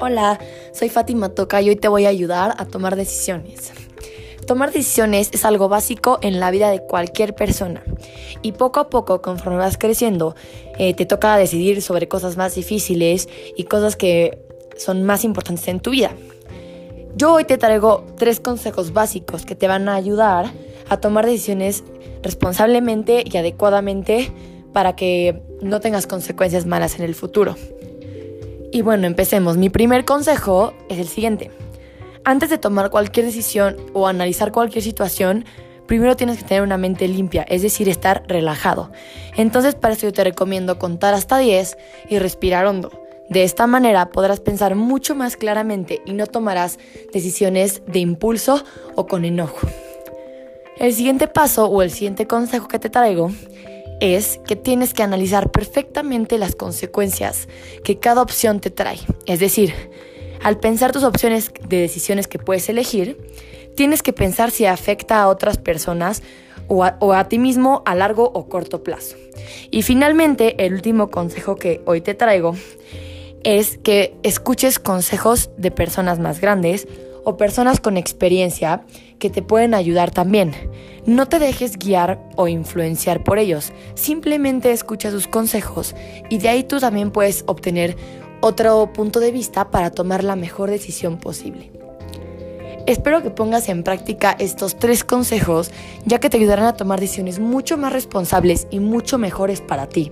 Hola, soy Fátima Toca y hoy te voy a ayudar a tomar decisiones. Tomar decisiones es algo básico en la vida de cualquier persona y poco a poco, conforme vas creciendo, eh, te toca decidir sobre cosas más difíciles y cosas que son más importantes en tu vida. Yo hoy te traigo tres consejos básicos que te van a ayudar a tomar decisiones responsablemente y adecuadamente para que no tengas consecuencias malas en el futuro. Y bueno, empecemos. Mi primer consejo es el siguiente. Antes de tomar cualquier decisión o analizar cualquier situación, primero tienes que tener una mente limpia, es decir, estar relajado. Entonces para eso yo te recomiendo contar hasta 10 y respirar hondo. De esta manera podrás pensar mucho más claramente y no tomarás decisiones de impulso o con enojo. El siguiente paso o el siguiente consejo que te traigo es que tienes que analizar perfectamente las consecuencias que cada opción te trae. Es decir, al pensar tus opciones de decisiones que puedes elegir, tienes que pensar si afecta a otras personas o a, ti mismo a largo o corto plazo. Y finalmente, el último consejo que hoy te traigo es que escuches consejos de personas más grandes o personas con experiencia que te pueden ayudar también. No te dejes guiar o influenciar por ellos, simplemente escucha sus consejos y de ahí tú también puedes obtener otro punto de vista para tomar la mejor decisión posible. Espero que pongas en práctica estos tres consejos ya que te ayudarán a tomar decisiones mucho más responsables y mucho mejores para ti.